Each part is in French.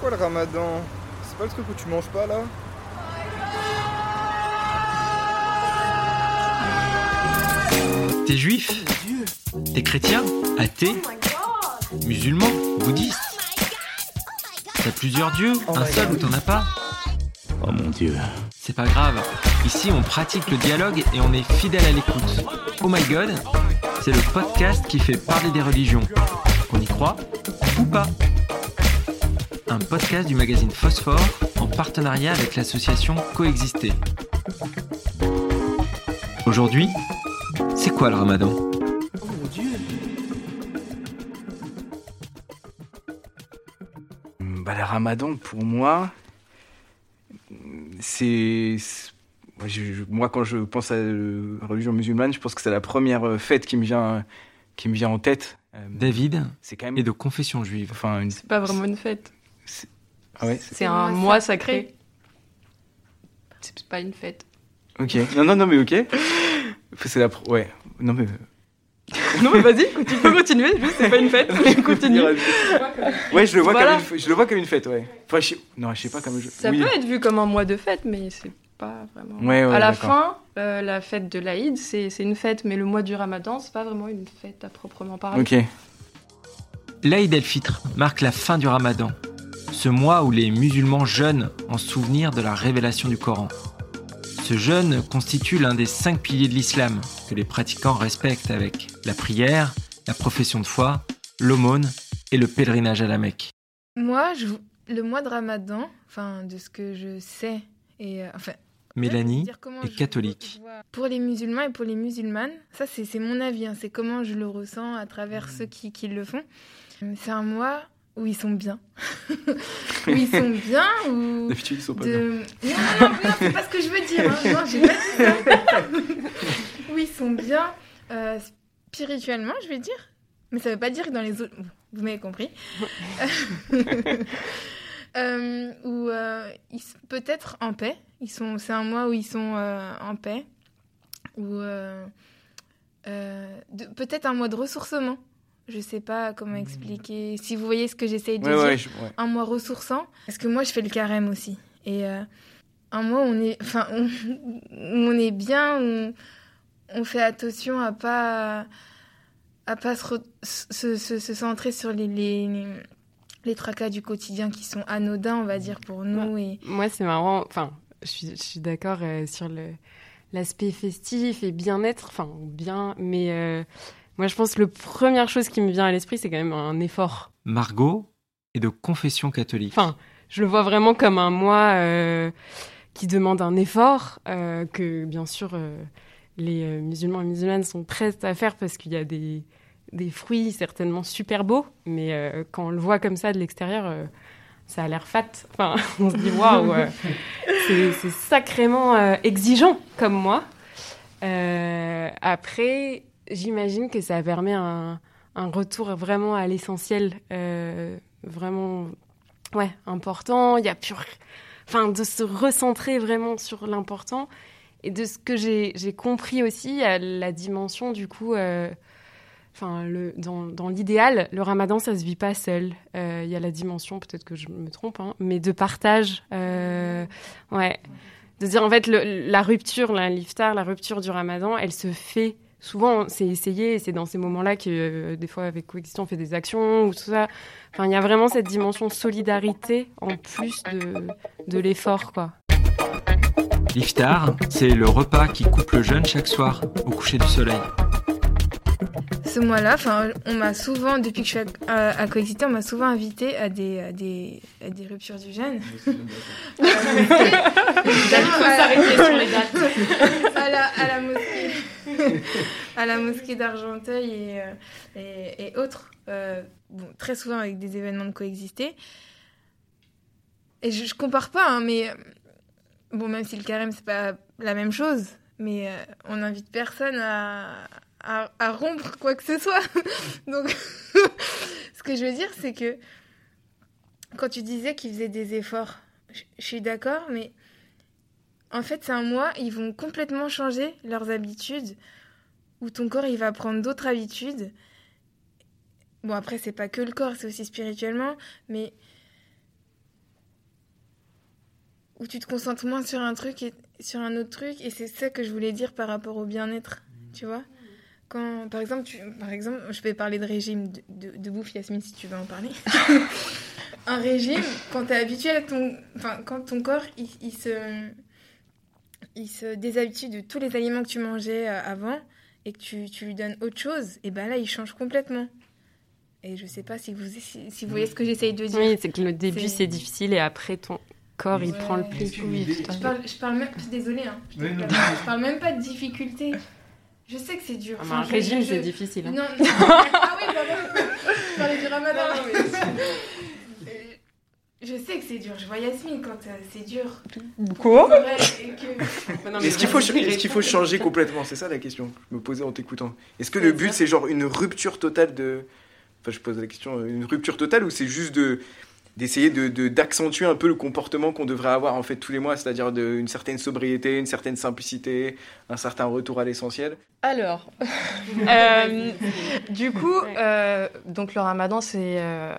quoi le ramadan? C'est pas le truc où tu manges pas là? T'es juif? T'es chrétien? Athée? Musulman? Bouddhiste? T'as plusieurs dieux? Un seul ou t'en as pas? Oh mon dieu. C'est pas grave. Ici, on pratique le dialogue et on est fidèle à l'écoute. Oh my god, c'est le podcast qui fait parler des religions. On y croit ou pas? Un podcast du magazine Phosphore en partenariat avec l'association Coexister. Aujourd'hui, c'est quoi le ramadan? Bah, le ramadan, pour moi, c'est. moi, quand je pense à la religion musulmane, je pense que c'est la première euh, fête qui me vient, qui me vient en tête. Euh, David C'est quand même. est de confession juive. Enfin, une. C'est pas vraiment une fête. Ah ouais, c'est- un mois sacré. C'est pas une fête. ok. Non, non, non, mais ok. C'est la. pro- Ouais. Non, mais. non mais vas-y, tu peux continuer, juste c'est pas une fête. Continue. Ouais, je le vois Voilà. comme une, f- je le vois comme une fête, ouais. Enfin, je non, je sais pas comme je. Ça oui. peut être vu comme un mois de fête, mais c'est pas vraiment. Ouais, ouais, à la fin, euh, la fête de l'Aïd, c'est c'est une fête, mais le mois du Ramadan, c'est pas vraiment une fête à proprement parler. Ok. L'Aïd el-Fitr marque la fin du ramadan, ce mois où les musulmans jeûnent en souvenir de la révélation du Coran. Ce jeûne constitue l'un des cinq piliers de l'islam que les pratiquants respectent avec la prière, la profession de foi, l'aumône et le pèlerinage à la Mecque. Moi, je, le mois de Ramadan, enfin, de ce que je sais, et euh, enfin. Mélanie est catholique. Pour les musulmans et pour les musulmanes, ça c'est c'est mon avis, hein, c'est comment je le ressens à travers Mmh. ceux qui, qui le font. C'est un mois où ils sont bien. où ils sont bien, où. D'habitude, ils sont pas bien. Non, non, non, non, c'est pas ce que je veux dire. hein. Non, j'ai pas dit ça. oui, ils sont bien euh, spirituellement, je vais dire. Mais ça veut pas dire que dans les autres. Vous m'avez compris. Euh, ou euh, ils peut-être en paix. Ils sont. C'est un mois où ils sont euh, en paix. Ou de- peut-être un mois de ressourcement. Je sais pas comment expliquer. Si vous voyez ce que j'essaye de Ouais, dire ouais, je- ouais. un mois ressourçant. Parce que moi, je fais le carême aussi. Et euh, un mois, on est, enfin, on, on est bien, on, on fait attention à pas, à pas se, re- se, se- se centrer sur les, les, les tracas du quotidien qui sont anodins, on va dire, pour nous. Et Moi, c'est marrant. Enfin, je suis, je suis d'accord euh, sur le l'aspect festif et bien-être. Enfin, bien. Mais euh, moi, je pense que la première chose qui me vient à l'esprit, c'est quand même un effort. Margot est de confession catholique. Enfin, je le vois vraiment comme un mois euh, qui demande un effort euh, que, bien sûr, euh, les musulmans et musulmanes sont prêts à faire parce qu'il y a des, des fruits certainement super beaux. Mais quand on le voit comme ça de l'extérieur, ça a l'air fat. Enfin, on se dit waouh, c'est sacrément exigeant comme moi. Après, j'imagine que ça permet un, retour vraiment à l'essentiel, euh, vraiment ouais, important. Il y a plus, enfin, de se recentrer vraiment sur l'important. Et de ce que j'ai compris aussi, a la dimension du coup, euh, enfin, dans, l'idéal, le ramadan, ça se vit pas seul. Euh, Il y a la dimension, peut-être que je me trompe, hein, mais de partage. Ouais. De dire en fait, la rupture, la l'iftar, la rupture du ramadan, elle se fait. Souvent, c'est essayé, et c'est dans ces moments-là que, euh, des fois, avec Coexistant, on fait des actions ou tout ça. Enfin, il y a vraiment cette dimension solidarité en plus de, de l'effort, quoi. L'iftar, c'est le repas qui coupe le jeûne chaque soir au coucher du soleil. ce mois-là, enfin, on m'a souvent, depuis que je suis à, à, à Coexister, on m'a souvent invité à des, à des, à des ruptures du jeûne. À la mosquée. À la, mosquée, d'Argenteuil et, euh, autres, euh, très souvent avec des événements de coexister. Et je, je compare pas, hein, mais bon, même si le carême c'est pas la même chose, mais euh, on n'invite personne à, rompre quoi que ce soit. Donc, ce que je veux dire, c'est que quand tu disais qu'ils faisaient des efforts, je suis d'accord, mais en fait, c'est un mois, ils vont complètement changer leurs habitudes, où ton corps, il va prendre d'autres habitudes. Bon, après, c'est pas que le corps, c'est aussi spirituellement, mais où tu te concentres moins sur un truc et sur un autre truc. Et c'est ça que je voulais dire par rapport au bien-être, tu vois. Quand, par exemple, tu, par exemple, je vais parler de régime de, de, de bouffe, Yasmine, si tu veux en parler. un régime, quand tu es habitué à ton, enfin, quand ton corps, il, il se, il se déshabitue de tous les aliments que tu mangeais euh, avant et que tu, tu lui donnes autre chose, et ben là, il change complètement. Et je sais pas si vous, si, si vous voyez ce que j'essaye de dire. Oui, c'est que le début C'est- difficile et après ton corps il prend le pli. Oui, Je parle, je parle même, désolée, hein, je, Oui, je parle même pas de difficulté. Je sais que c'est dur. Ah, Enfin, un régime je- c'est difficile. hein. Non, non. ah oui, pardon. Je parlais du ramadan. Je sais que c'est dur. Je vois Yasmine quand euh, c'est dur. Quoi que... Est-ce qu'il faut, qu'il faut changer complètement? C'est ça la question que je me posais en t'écoutant. Est-ce que le but c'est genre une rupture totale de. Enfin, je pose la question, une rupture totale ou c'est juste de d'essayer de, de- d'accentuer un peu le comportement qu'on devrait avoir en fait tous les mois, c'est-à-dire de- une certaine sobriété, une certaine simplicité, un certain retour à l'essentiel. Alors, euh, du coup, euh, donc le ramadan, c'est euh,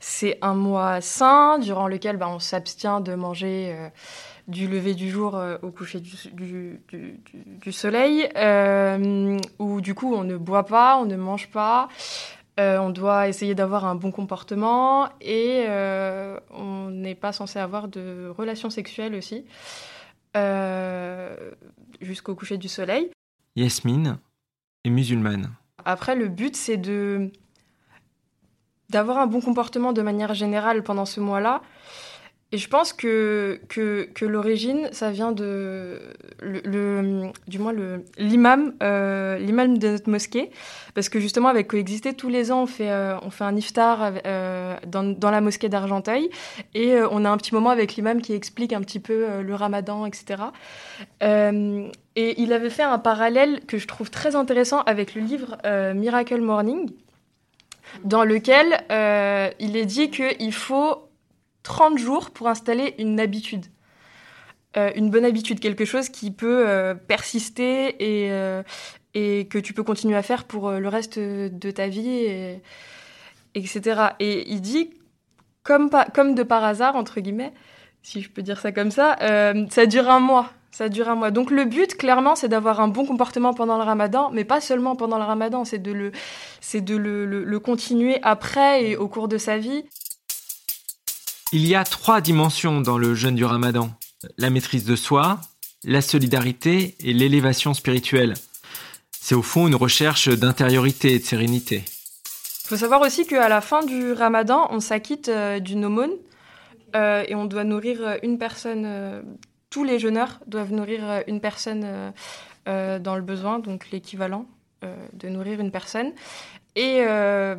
c'est un mois saint durant lequel bah, on s'abstient de manger euh, du lever du jour euh, au coucher du, du, du- du- du soleil, euh, où du coup on ne boit pas, on ne mange pas. Euh, on doit essayer d'avoir un bon comportement et euh, on n'est pas censé avoir de relations sexuelles aussi euh, jusqu'au coucher du soleil. Yasmine est musulmane. Après, le but, c'est de d'avoir un bon comportement de manière générale pendant ce mois-là. Et je pense que, que, l'origine, ça vient de... Du moins, l'imam euh, l'imam de notre mosquée. Parce que justement, avec Coexister, tous les ans, on fait, euh, on fait un iftar euh, dans, dans la mosquée d'Argenteuil. Et on a un petit moment avec l'imam qui explique un petit peu le ramadan, etc. Et il avait fait un parallèle que je trouve très intéressant avec le livre Miracle Morning, dans lequel il est dit qu'il faut 30 jours pour installer une habitude. Euh, une bonne habitude, quelque chose qui peut euh, persister et, euh, et que tu peux continuer à faire pour le reste de ta vie, et- etc. Et il dit, comme, de par hasard, entre guillemets, si je peux dire ça comme ça, ça dure un mois. Ça dure un mois. Donc le but, clairement, c'est d'avoir un bon comportement pendant le ramadan, mais pas seulement pendant le ramadan, c'est de le, de le continuer après et au cours de sa vie. Il y a trois dimensions dans le jeûne du ramadan. La maîtrise de soi, la solidarité et l'élévation spirituelle. C'est au fond une recherche d'intériorité et de sérénité. Il faut savoir aussi qu'à la fin du ramadan, on s'acquitte euh, d'une aumône euh, et on doit nourrir euh, une personne. tous les jeûneurs doivent nourrir une personne dans le besoin, donc l'équivalent de nourrir une personne. Et euh,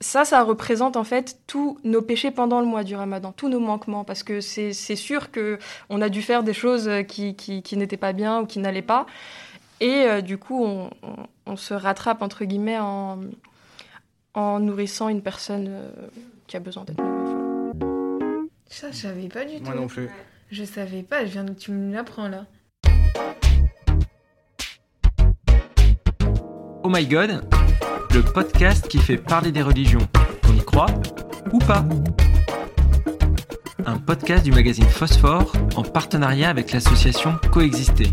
ça, ça représente en fait tous nos péchés pendant le mois du ramadan, tous nos manquements, parce que c'est sûr que on a dû faire des choses qui, qui, qui n'étaient pas bien ou qui n'allaient pas. Et euh, du coup, on, on- on se rattrape, entre guillemets, en, en nourrissant une personne euh, qui a besoin d'être nourrie. Ça, je savais pas du Moi tout. non plus. Je savais pas, je viens de... tu me l'apprends là. Oh my god, le podcast qui fait parler des religions, qu'on y croit ou pas. Un podcast du magazine Phosphore en partenariat avec l'association Coexister.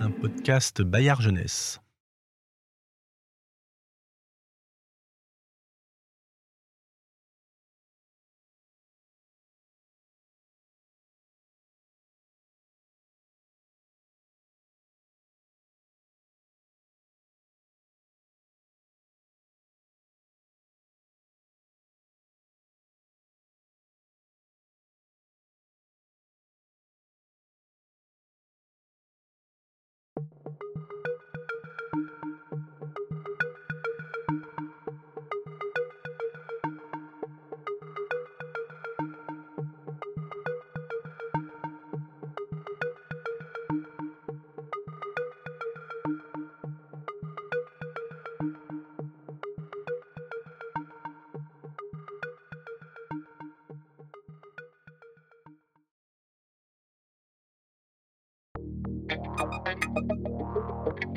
Un podcast Bayard Jeunesse. Thank you.